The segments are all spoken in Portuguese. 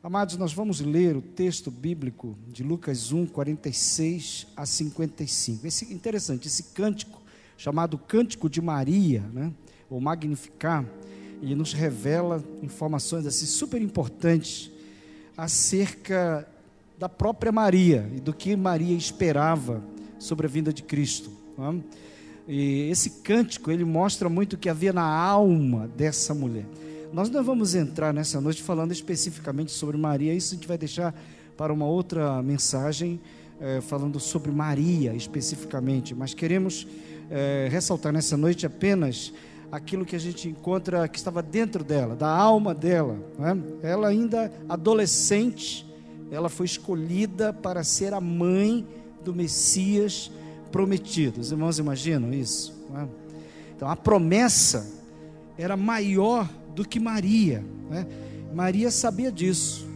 Amados, nós vamos ler o texto bíblico de Lucas 1, 46 a 55. Esse interessante, esse cântico chamado Cântico de Maria, né? ou Magnificar, e nos revela informações assim super importantes acerca da própria Maria e do que Maria esperava sobre a vinda de Cristo. Né? E esse cântico ele mostra muito o que havia na alma dessa mulher. Nós não vamos entrar nessa noite falando especificamente sobre Maria, isso a gente vai deixar para uma outra mensagem, eh, falando sobre Maria especificamente, mas queremos eh, ressaltar nessa noite apenas aquilo que a gente encontra que estava dentro dela, da alma dela. Né? Ela ainda adolescente, ela foi escolhida para ser a mãe do Messias prometido. Os irmãos imaginam isso? Né? Então a promessa era maior do que Maria. Né? Maria sabia disso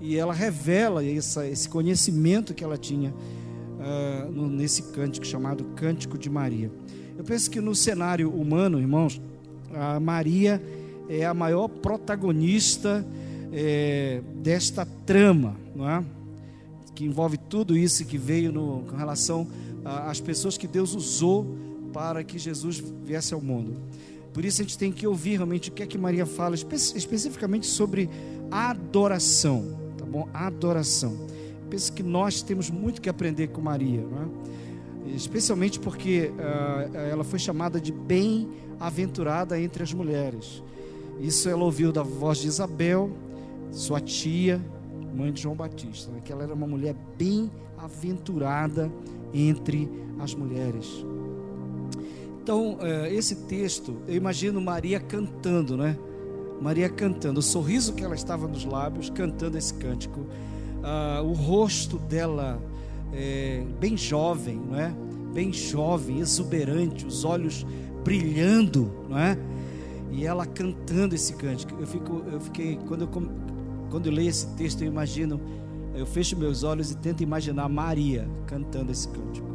e ela revela essa, esse conhecimento que ela tinha uh, no, nesse cântico chamado Cântico de Maria. Eu penso que no cenário humano, irmãos, a Maria é a maior protagonista é, desta trama, não é? que envolve tudo isso que veio no, com relação às pessoas que Deus usou para que Jesus viesse ao mundo. Por isso a gente tem que ouvir realmente o que é que Maria fala, espe especificamente sobre adoração, tá bom? Adoração. penso que nós temos muito que aprender com Maria, não é? especialmente porque uh, ela foi chamada de bem-aventurada entre as mulheres. Isso ela ouviu da voz de Isabel, sua tia, mãe de João Batista, né? que ela era uma mulher bem-aventurada entre as mulheres. Então, uh, esse texto, eu imagino Maria cantando, né? Maria cantando, o sorriso que ela estava nos lábios, cantando esse cântico, uh, o rosto dela é, bem jovem, não é? Bem jovem, exuberante, os olhos brilhando, não é? E ela cantando esse cântico. Eu fico, eu fiquei quando eu quando eu leio esse texto, eu imagino, eu fecho meus olhos e tento imaginar Maria cantando esse cântico.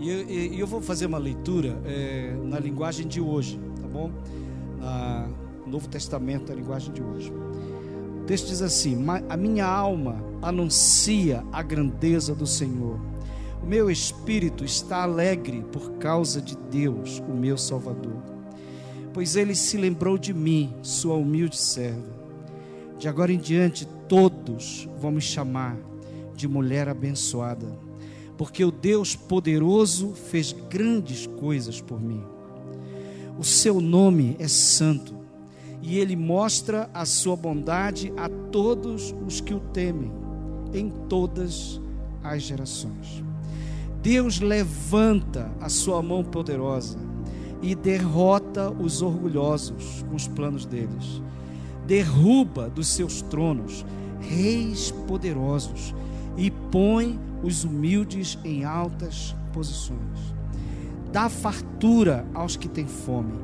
E eu, vou fazer uma leitura é, na linguagem de hoje, tá bom? Na Novo Testamento, a linguagem de hoje. O texto diz assim: A minha alma anuncia a grandeza do Senhor. O meu espírito está alegre por causa de Deus, o meu Salvador. Pois ele se lembrou de mim, sua humilde serva. De agora em diante, todos vão me chamar de mulher abençoada, porque o Deus poderoso fez grandes coisas por mim. O seu nome é santo e ele mostra a sua bondade a todos os que o temem em todas as gerações. Deus levanta a sua mão poderosa e derrota os orgulhosos com os planos deles. Derruba dos seus tronos reis poderosos e põe os humildes em altas posições. Dá fartura aos que têm fome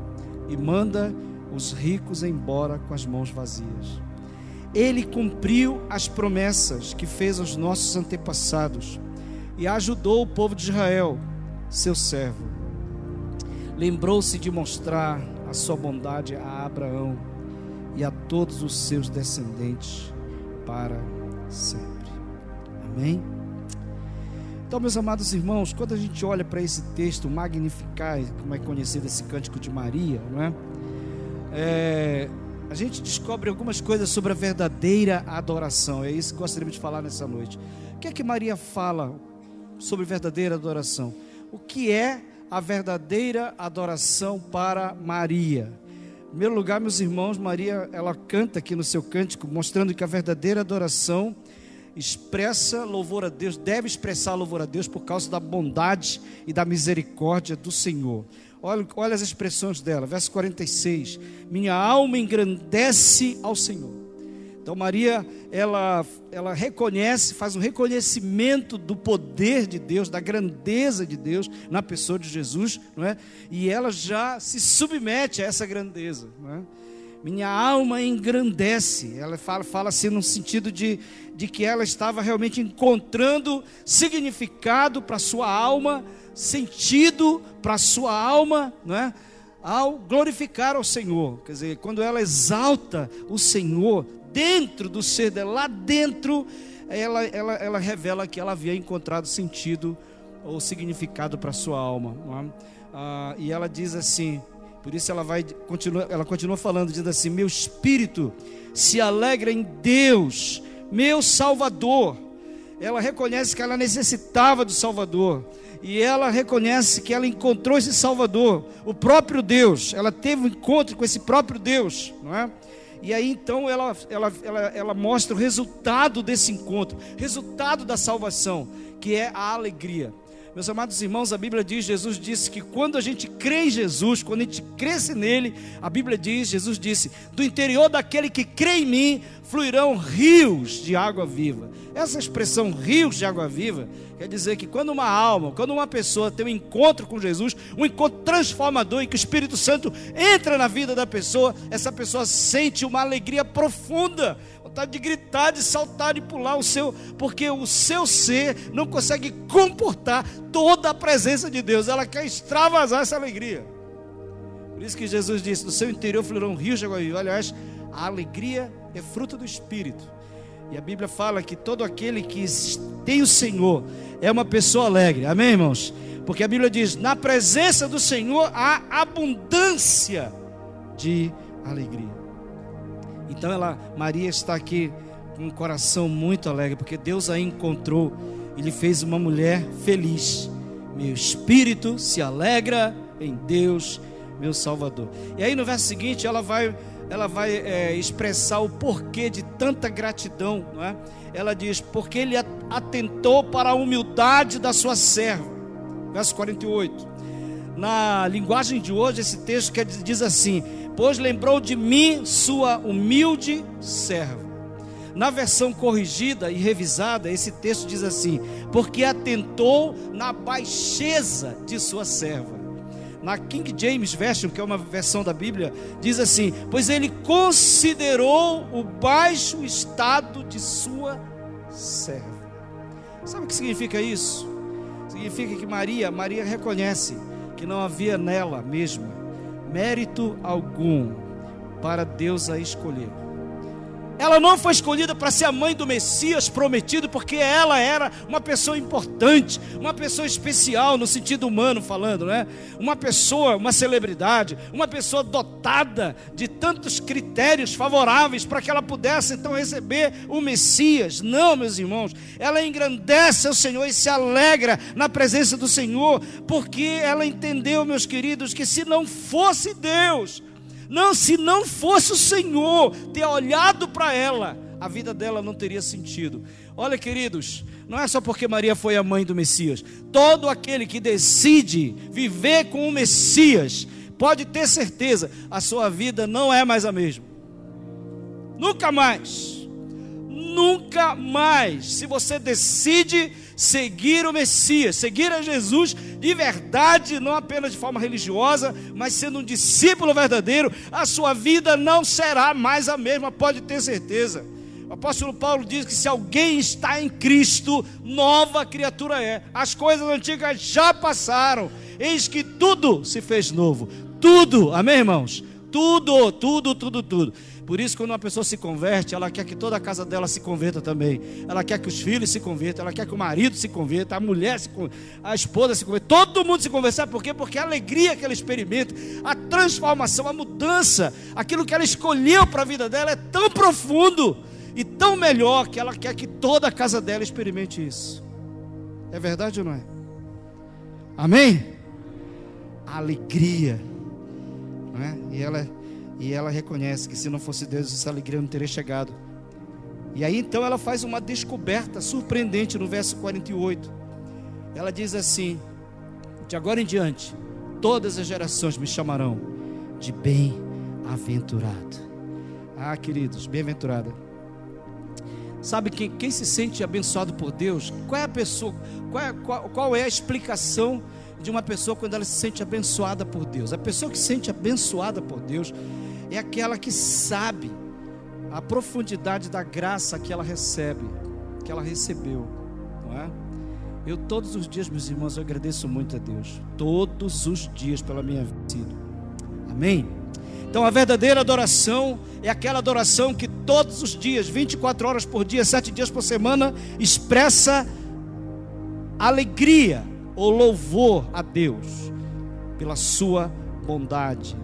e manda os ricos embora com as mãos vazias. Ele cumpriu as promessas que fez aos nossos antepassados e ajudou o povo de Israel, seu servo. Lembrou-se de mostrar a sua bondade a Abraão e a todos os seus descendentes para sempre. Amém? Então, meus amados irmãos, quando a gente olha para esse texto, magnificar, como é conhecido esse cântico de Maria, não é? é a gente descobre algumas coisas sobre a verdadeira adoração. É isso que gostaríamos de falar nessa noite. O que é que Maria fala sobre verdadeira adoração? O que é a verdadeira adoração para Maria? Em primeiro lugar, meus irmãos, Maria, ela canta aqui no seu cântico, mostrando que a verdadeira adoração expressa louvor a Deus, deve expressar louvor a Deus por causa da bondade e da misericórdia do Senhor. Olha, olha as expressões dela, verso 46. Minha alma engrandece ao Senhor. Então Maria, ela, ela reconhece, faz um reconhecimento do poder de Deus, da grandeza de Deus na pessoa de Jesus, não é? E ela já se submete a essa grandeza, não é? Minha alma engrandece. Ela fala, fala assim no sentido de, de que ela estava realmente encontrando significado para sua alma sentido para sua alma, não é? ao glorificar ao Senhor. Quer dizer, quando ela exalta o Senhor dentro do ser dela, lá dentro, ela, ela, ela revela que ela havia encontrado sentido ou significado para sua alma. É? Ah, e ela diz assim, por isso ela vai continua, ela continua falando, dizendo assim: meu espírito se alegra em Deus, meu Salvador. Ela reconhece que ela necessitava do Salvador e ela reconhece que ela encontrou esse Salvador, o próprio Deus. Ela teve um encontro com esse próprio Deus, não é? E aí então ela, ela, ela, ela mostra o resultado desse encontro, resultado da salvação, que é a alegria. Meus amados irmãos, a Bíblia diz, Jesus disse que quando a gente crê em Jesus, quando a gente cresce nele, a Bíblia diz, Jesus disse: do interior daquele que crê em mim fluirão rios de água viva. Essa expressão rios de água viva quer dizer que quando uma alma, quando uma pessoa tem um encontro com Jesus, um encontro transformador em que o Espírito Santo entra na vida da pessoa, essa pessoa sente uma alegria profunda vontade de gritar, de saltar, de pular o seu, porque o seu ser não consegue comportar toda a presença de Deus. Ela quer extravasar essa alegria. Por isso que Jesus disse: "Do seu interior fluirão rios de água viva". Aliás, a alegria é fruto do espírito. E a Bíblia fala que todo aquele que tem o Senhor é uma pessoa alegre. Amém, irmãos? Porque a Bíblia diz: "Na presença do Senhor há abundância de alegria". Então ela, Maria está aqui com um coração muito alegre, porque Deus a encontrou e lhe fez uma mulher feliz. Meu espírito se alegra em Deus, meu Salvador. E aí no verso seguinte ela vai, ela vai é, expressar o porquê de tanta gratidão, não é? Ela diz: porque ele atentou para a humildade da sua serva. Verso 48. Na linguagem de hoje, esse texto quer, diz assim: pois lembrou de mim sua humilde serva. Na versão corrigida e revisada, esse texto diz assim: porque atentou na baixeza de sua serva. Na King James Version, que é uma versão da Bíblia, diz assim: pois ele considerou o baixo estado de sua serva. Sabe o que significa isso? Significa que Maria, Maria reconhece que não havia nela mesma mérito algum para Deus a escolher. Ela não foi escolhida para ser a mãe do Messias prometido, porque ela era uma pessoa importante, uma pessoa especial no sentido humano falando, né? Uma pessoa, uma celebridade, uma pessoa dotada de tantos critérios favoráveis para que ela pudesse então receber o Messias. Não, meus irmãos, ela engrandece ao Senhor e se alegra na presença do Senhor, porque ela entendeu, meus queridos, que se não fosse Deus, não, se não fosse o Senhor ter olhado para ela, a vida dela não teria sentido. Olha, queridos, não é só porque Maria foi a mãe do Messias. Todo aquele que decide viver com o Messias, pode ter certeza, a sua vida não é mais a mesma. Nunca mais. Nunca mais. Se você decide seguir o Messias, seguir a Jesus de verdade, não apenas de forma religiosa, mas sendo um discípulo verdadeiro, a sua vida não será mais a mesma, pode ter certeza. O apóstolo Paulo diz que se alguém está em Cristo, nova criatura é. As coisas antigas já passaram, eis que tudo se fez novo. Tudo, amém, irmãos? Tudo, tudo, tudo, tudo. Por isso, quando uma pessoa se converte, ela quer que toda a casa dela se converta também. Ela quer que os filhos se convertam, ela quer que o marido se converta, a mulher se converta, a esposa se converta, todo mundo se converta. Sabe por quê? Porque a alegria que ela experimenta, a transformação, a mudança, aquilo que ela escolheu para a vida dela é tão profundo e tão melhor que ela quer que toda a casa dela experimente isso. É verdade ou não é? Amém? Alegria. Não é? E ela e ela reconhece que se não fosse Deus, essa alegria não teria chegado. E aí então ela faz uma descoberta surpreendente no verso 48. Ela diz assim: De agora em diante, todas as gerações me chamarão de bem-aventurado. Ah, queridos, bem-aventurada. Sabe quem, quem se sente abençoado por Deus? Qual é a pessoa? Qual é, qual, qual é a explicação de uma pessoa quando ela se sente abençoada por Deus? A pessoa que se sente abençoada por Deus, é aquela que sabe a profundidade da graça que ela recebe, que ela recebeu, não é? Eu todos os dias, meus irmãos, eu agradeço muito a Deus, todos os dias pela minha vida. Amém? Então a verdadeira adoração é aquela adoração que todos os dias, 24 horas por dia, 7 dias por semana, expressa alegria ou louvor a Deus pela sua bondade,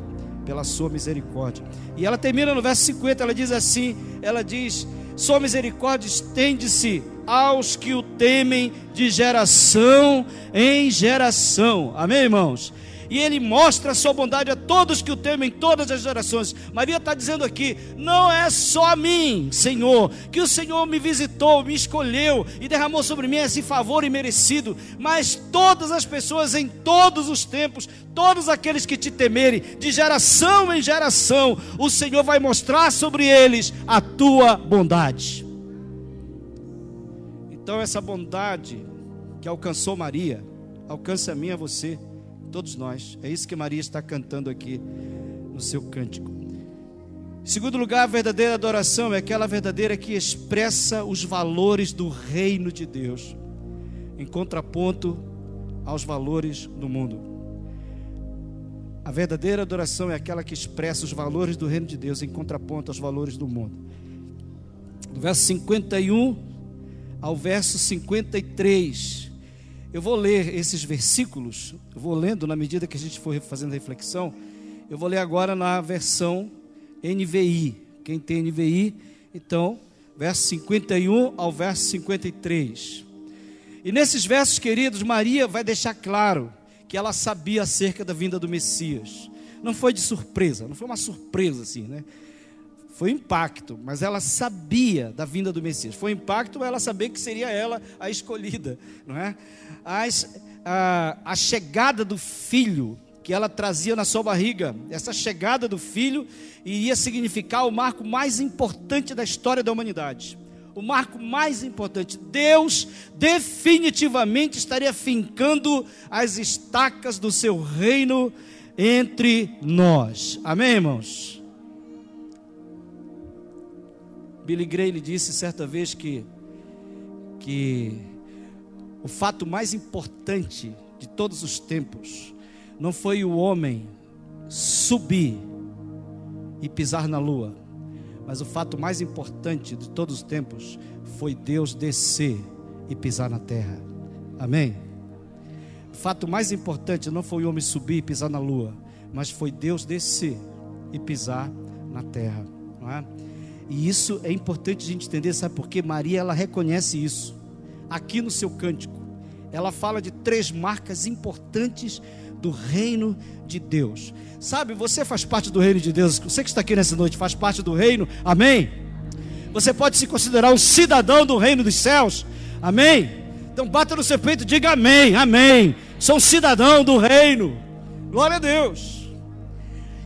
pela sua misericórdia. E ela termina no verso 50, ela diz assim: ela diz, sua misericórdia estende-se aos que o temem de geração em geração. Amém, irmãos? E ele mostra a sua bondade a todos que o temem, em todas as gerações. Maria está dizendo aqui: não é só a mim, Senhor, que o Senhor me visitou, me escolheu e derramou sobre mim esse favor imerecido, mas todas as pessoas em todos os tempos, todos aqueles que te temerem, de geração em geração, o Senhor vai mostrar sobre eles a tua bondade. Então, essa bondade que alcançou Maria, alcança a mim e a você todos nós. É isso que Maria está cantando aqui no seu cântico. Segundo lugar, a verdadeira adoração é aquela verdadeira que expressa os valores do reino de Deus, em contraponto aos valores do mundo. A verdadeira adoração é aquela que expressa os valores do reino de Deus em contraponto aos valores do mundo. Do verso 51 ao verso 53, eu vou ler esses versículos, eu vou lendo na medida que a gente for fazendo reflexão. Eu vou ler agora na versão NVI. Quem tem NVI, então, verso 51 ao verso 53. E nesses versos, queridos, Maria vai deixar claro que ela sabia acerca da vinda do Messias. Não foi de surpresa, não foi uma surpresa assim, né? Foi impacto, mas ela sabia da vinda do Messias. Foi impacto ela saber que seria ela a escolhida, não é? As, a, a chegada do filho que ela trazia na sua barriga, essa chegada do filho iria significar o marco mais importante da história da humanidade. O marco mais importante. Deus definitivamente estaria fincando as estacas do seu reino entre nós. Amém, irmãos? Billy Graham disse certa vez que, que o fato mais importante de todos os tempos não foi o homem subir e pisar na lua, mas o fato mais importante de todos os tempos foi Deus descer e pisar na terra. Amém? O fato mais importante não foi o homem subir e pisar na lua, mas foi Deus descer e pisar na terra. Não é? E isso é importante a gente entender, sabe por quê? Maria ela reconhece isso. Aqui no seu cântico, ela fala de três marcas importantes do reino de Deus. Sabe, você faz parte do reino de Deus. Você que está aqui nessa noite faz parte do reino. Amém? Você pode se considerar um cidadão do reino dos céus. Amém? Então bata no seu peito e diga amém. Amém. Sou cidadão do reino. Glória a Deus.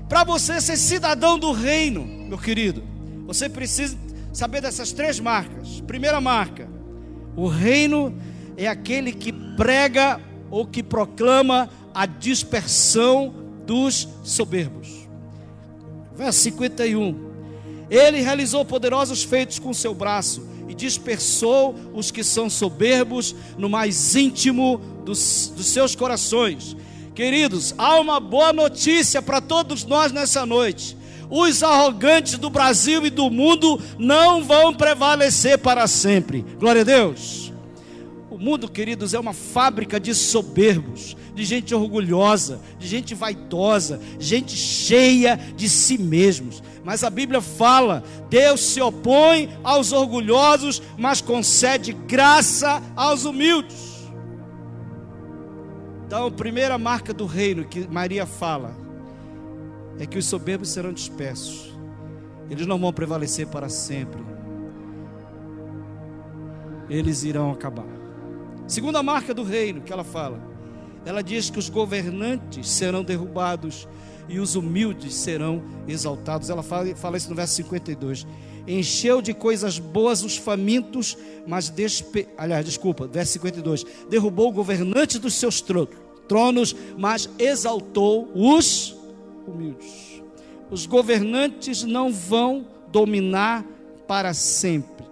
Para você ser cidadão do reino, meu querido, você precisa saber dessas três marcas. Primeira marca: o reino é aquele que prega ou que proclama a dispersão dos soberbos. Verso 51. Ele realizou poderosos feitos com seu braço e dispersou os que são soberbos no mais íntimo dos, dos seus corações. Queridos, há uma boa notícia para todos nós nessa noite os arrogantes do Brasil e do mundo não vão prevalecer para sempre. Glória a Deus. O mundo, queridos, é uma fábrica de soberbos, de gente orgulhosa, de gente vaidosa, gente cheia de si mesmos. Mas a Bíblia fala: Deus se opõe aos orgulhosos, mas concede graça aos humildes. Então, a primeira marca do reino que Maria fala é que os soberbos serão dispersos, eles não vão prevalecer para sempre, eles irão acabar. Segunda marca do reino que ela fala, ela diz que os governantes serão derrubados e os humildes serão exaltados. Ela fala, fala isso no verso 52. Encheu de coisas boas os famintos, mas despe... aliás, desculpa, verso 52. Derrubou o governante dos seus tronos, mas exaltou os humildes. Os governantes não vão dominar para sempre.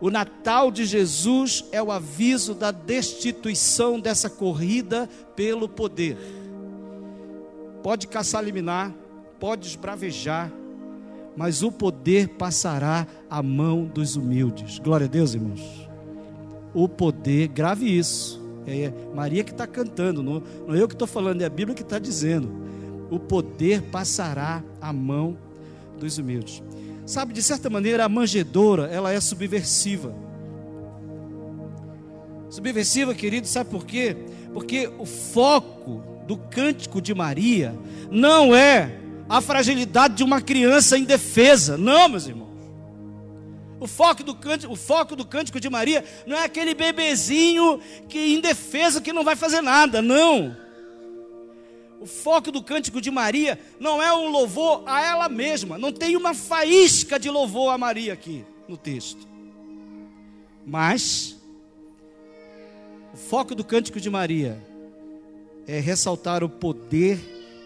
O Natal de Jesus é o aviso da destituição dessa corrida pelo poder. Pode caçar liminar, pode esbravejar, mas o poder passará à mão dos humildes. Glória a Deus, irmãos. O poder, grave isso. É Maria que está cantando, não, não é eu que estou falando, é a Bíblia que está dizendo. O poder passará à mão dos humildes. Sabe, de certa maneira, a manjedora, ela é subversiva. Subversiva, querido, sabe por quê? Porque o foco do cântico de Maria não é a fragilidade de uma criança indefesa. Não, meus irmãos. O foco do cântico, o foco do cântico de Maria não é aquele bebezinho que indefeso que não vai fazer nada, não. O foco do cântico de Maria não é um louvor a ela mesma, não tem uma faísca de louvor a Maria aqui no texto. Mas o foco do cântico de Maria é ressaltar o poder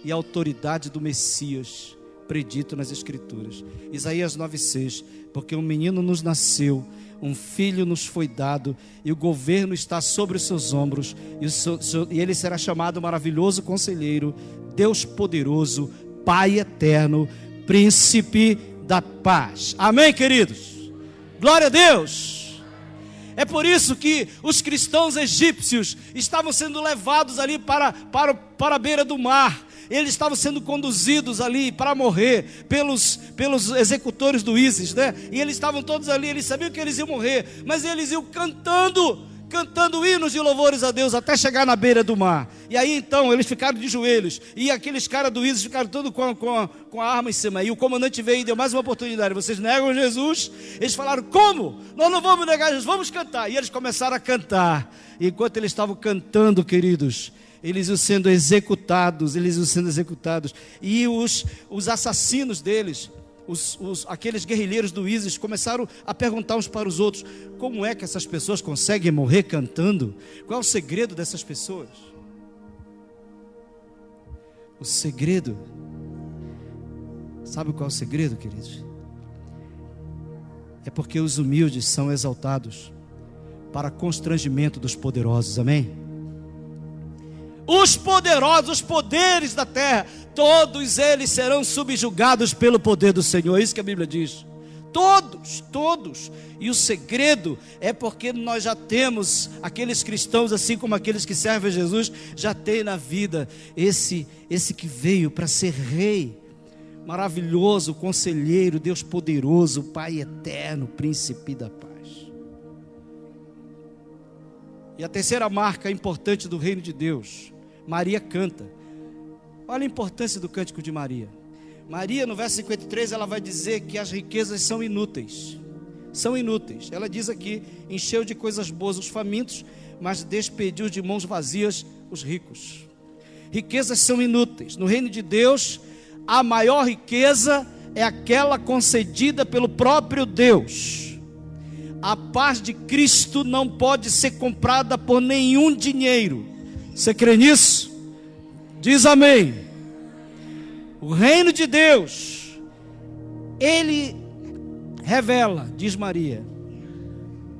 e autoridade do Messias predito nas Escrituras. Isaías 9,6: Porque um menino nos nasceu, um filho nos foi dado, e o governo está sobre os seus ombros, e, seu, seu, e ele será chamado Maravilhoso Conselheiro, Deus Poderoso, Pai Eterno, Príncipe da Paz. Amém, queridos? Glória a Deus! É por isso que os cristãos egípcios estavam sendo levados ali para, para, para a beira do mar eles estavam sendo conduzidos ali para morrer pelos, pelos executores do ISIS, né? E eles estavam todos ali, eles sabiam que eles iam morrer, mas eles iam cantando, cantando hinos de louvores a Deus até chegar na beira do mar. E aí então eles ficaram de joelhos, e aqueles caras do ISIS ficaram todos com, com, com a arma em cima. E o comandante veio e deu mais uma oportunidade: vocês negam Jesus? Eles falaram: como? Nós não vamos negar Jesus, vamos cantar. E eles começaram a cantar. E enquanto eles estavam cantando, queridos, eles iam sendo executados, eles iam sendo executados. E os, os assassinos deles, os, os, aqueles guerrilheiros do ISIS, começaram a perguntar uns para os outros: como é que essas pessoas conseguem morrer cantando? Qual é o segredo dessas pessoas? O segredo, sabe qual é o segredo, queridos? É porque os humildes são exaltados para constrangimento dos poderosos, amém? Os poderosos, os poderes da terra, todos eles serão subjugados pelo poder do Senhor. É isso que a Bíblia diz. Todos, todos. E o segredo é porque nós já temos aqueles cristãos, assim como aqueles que servem a Jesus, já tem na vida esse esse que veio para ser rei, maravilhoso, conselheiro, Deus poderoso, Pai eterno, príncipe da paz. E a terceira marca importante do reino de Deus Maria canta. Olha a importância do cântico de Maria. Maria, no verso 53, ela vai dizer que as riquezas são inúteis. São inúteis. Ela diz aqui: encheu de coisas boas os famintos, mas despediu de mãos vazias os ricos. Riquezas são inúteis. No reino de Deus, a maior riqueza é aquela concedida pelo próprio Deus. A paz de Cristo não pode ser comprada por nenhum dinheiro. Você crê nisso? Diz amém. O reino de Deus, ele revela, diz Maria,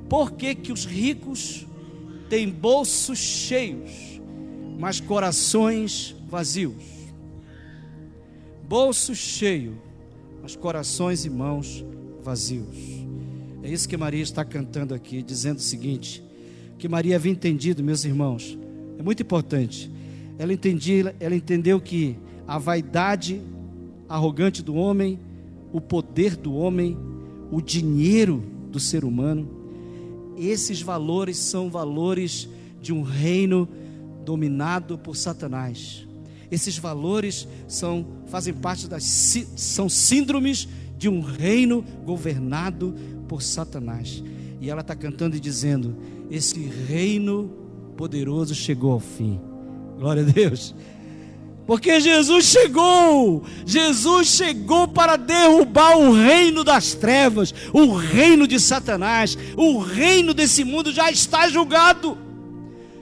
por que, que os ricos têm bolsos cheios, mas corações vazios. Bolso cheio, mas corações e mãos vazios. É isso que Maria está cantando aqui, dizendo o seguinte: que Maria havia entendido, meus irmãos, é muito importante. Ela, ela entendeu que a vaidade arrogante do homem, o poder do homem, o dinheiro do ser humano, esses valores são valores de um reino dominado por Satanás. Esses valores são fazem parte das são síndromes de um reino governado por Satanás. E ela está cantando e dizendo: esse reino poderoso chegou ao fim. Glória a Deus. Porque Jesus chegou, Jesus chegou para derrubar o reino das trevas, o reino de Satanás, o reino desse mundo já está julgado.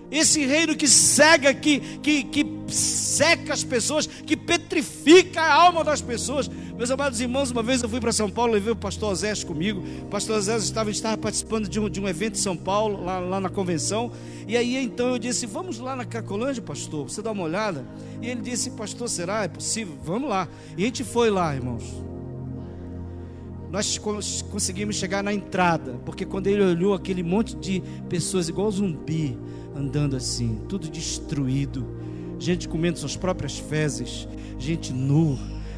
Esse reino que cega, que, que, que seca as pessoas, que petrifica a alma das pessoas, Meus amados irmãos, uma vez eu fui para São Paulo, levei o pastor Osés comigo. O pastor Osés estava, estava participando de um, de um evento em São Paulo, lá, lá na convenção. E aí então eu disse: Vamos lá na Cracolândia, pastor, você dá uma olhada. E ele disse: Pastor, será? É possível? Vamos lá. E a gente foi lá, irmãos. Nós conseguimos chegar na entrada, porque quando ele olhou aquele monte de pessoas igual zumbi, andando assim, tudo destruído, gente comendo suas próprias fezes, gente nu,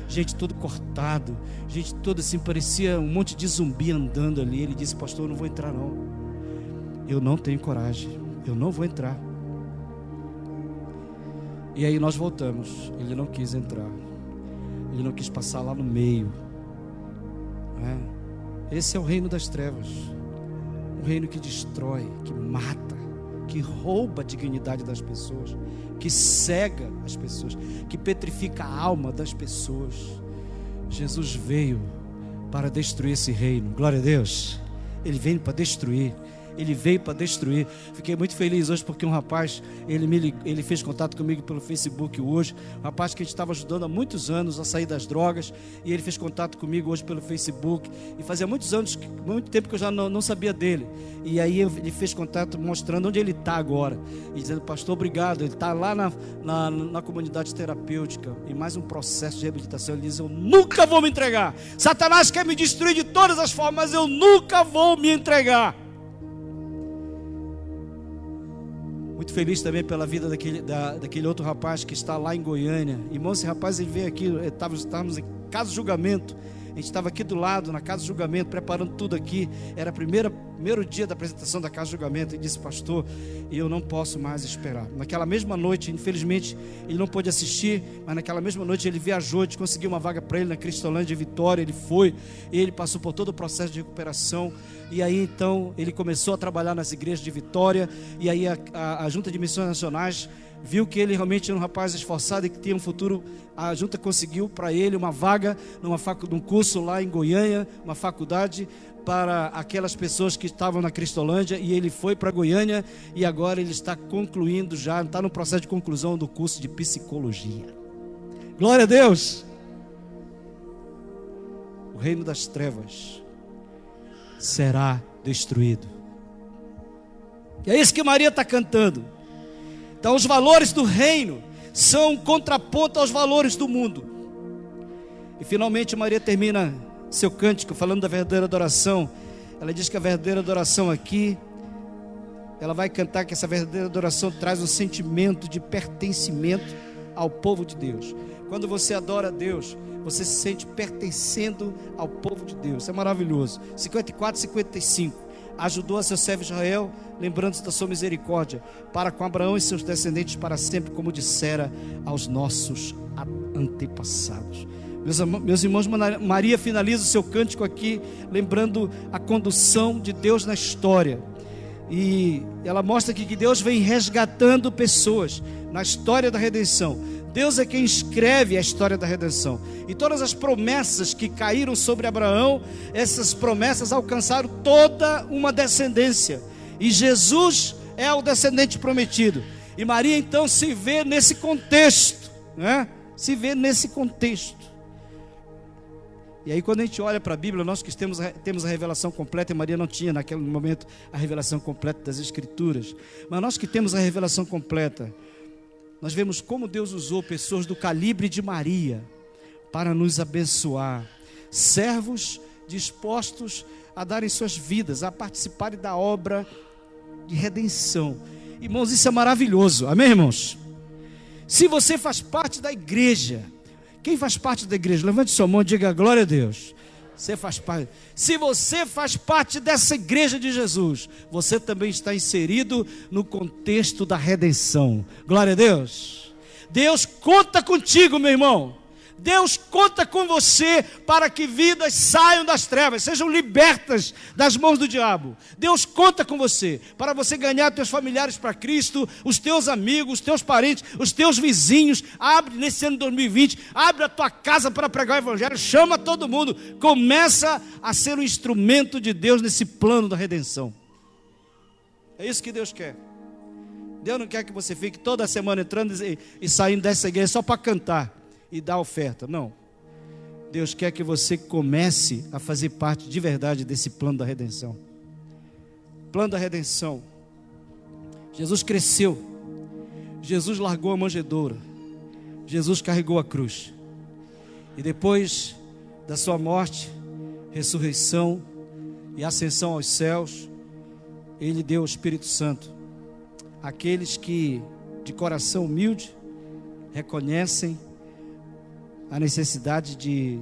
gente todo cortado, gente toda assim, parecia um monte de zumbi andando ali. Ele disse: Pastor, eu não vou entrar, não. Eu não tenho coragem, eu não vou entrar. E aí nós voltamos. Ele não quis entrar, ele não quis passar lá no meio. É. Esse é o reino das trevas um reino que destrói, que mata, que rouba a dignidade das pessoas que cega as pessoas, que petrifica a alma das pessoas. Jesus veio para destruir esse reino. Glória a Deus. Ele veio para destruir ele veio para destruir. Fiquei muito feliz hoje porque um rapaz, ele, me, ele fez contato comigo pelo Facebook hoje, um rapaz que a gente estava ajudando há muitos anos a sair das drogas, e ele fez contato comigo hoje pelo Facebook, e fazia muitos anos, muito tempo que eu já não, não sabia dele, e aí ele fez contato mostrando onde ele está agora, e dizendo, pastor, obrigado, ele está lá na, na, na comunidade terapêutica, e mais um processo de reabilitação, ele diz, eu nunca vou me entregar, Satanás quer me destruir de todas as formas, mas eu nunca vou me entregar. Muito feliz também pela vida daquele, da, daquele outro rapaz que está lá em Goiânia. Irmão, esse rapaz ele veio aqui, estávamos em casa de julgamento gente estava aqui do lado, na casa de julgamento, preparando tudo aqui. Era o primeiro dia da apresentação da casa de julgamento. E disse, pastor, eu não posso mais esperar. Naquela mesma noite, infelizmente, ele não pôde assistir, mas naquela mesma noite ele viajou, a gente conseguiu uma vaga para ele na Cristolândia de Vitória. Ele foi, ele passou por todo o processo de recuperação. E aí então ele começou a trabalhar nas igrejas de Vitória. E aí a, a, a Junta de Missões Nacionais viu que ele realmente era um rapaz esforçado e que tinha um futuro. A junta conseguiu para ele uma vaga numa facu, num curso lá em Goiânia, uma faculdade para aquelas pessoas que estavam na Cristolândia e ele foi para Goiânia e agora ele está concluindo já, está no processo de conclusão do curso de psicologia. Glória a Deus! O reino das trevas será destruído. E é isso que Maria está cantando. Então, os valores do reino são contraponto aos valores do mundo. E finalmente, Maria termina seu cântico falando da verdadeira adoração. Ela diz que a verdadeira adoração aqui, ela vai cantar que essa verdadeira adoração traz um sentimento de pertencimento ao povo de Deus. Quando você adora a Deus, você se sente pertencendo ao povo de Deus. É maravilhoso. 54, 55 ajudou a seu servo Israel, lembrando-se da sua misericórdia, para com Abraão e seus descendentes para sempre, como dissera aos nossos antepassados. Meus, irmãos, Maria finaliza o seu cântico aqui, lembrando a condução de Deus na história. E ela mostra aqui que Deus vem resgatando pessoas na história da redenção Deus é quem escreve a história da redenção. E todas as promessas que caíram sobre Abraão, essas promessas alcançaram toda uma descendência. E Jesus é o descendente prometido. E Maria então se vê nesse contexto, né? Se vê nesse contexto. E aí, quando a gente olha para a Bíblia, nós que temos, temos a revelação completa, e Maria não tinha naquele momento a revelação completa das Escrituras, mas nós que temos a revelação completa, nós vemos como Deus usou pessoas do calibre de Maria para nos abençoar, servos dispostos a darem suas vidas, a participarem da obra de redenção. Irmãos, isso é maravilhoso, amém, irmãos? Se você faz parte da igreja, quem faz parte da igreja? Levante sua mão e diga glória a Deus. Você faz parte. Se você faz parte dessa igreja de Jesus, você também está inserido no contexto da redenção. Glória a Deus. Deus conta contigo, meu irmão. Deus conta com você para que vidas saiam das trevas, sejam libertas das mãos do diabo. Deus conta com você para você ganhar teus familiares para Cristo, os teus amigos, os teus parentes, os teus vizinhos. Abre nesse ano de 2020, abre a tua casa para pregar o evangelho, chama todo mundo, começa a ser um instrumento de Deus nesse plano da redenção. É isso que Deus quer. Deus não quer que você fique toda semana entrando e, saindo dessa igreja só para cantar e dar oferta. Não. Deus quer que você comece a fazer parte de verdade desse plano da redenção. Plano da redenção. Jesus cresceu. Jesus largou a manjedoura. Jesus carregou a cruz. E depois da sua morte, ressurreição e ascensão aos céus, ele deu o Espírito Santo. Aqueles que de coração humilde reconhecem a necessidade de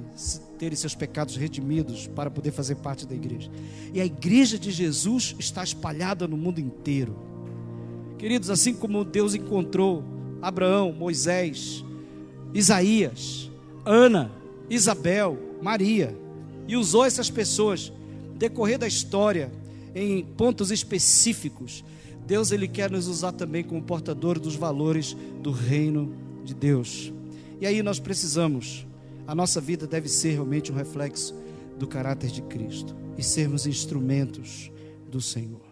terem seus pecados redimidos para poder fazer parte da igreja. E a igreja de Jesus está espalhada no mundo inteiro. Queridos, assim como Deus encontrou Abraão, Moisés, Isaías, Ana, Isabel, Maria, e usou essas pessoas decorrer da história em pontos específicos, Deus ele quer nos usar também como portador dos valores do reino de Deus. E aí nós precisamos, a nossa vida deve ser realmente um reflexo do caráter de Cristo e sermos instrumentos do Senhor.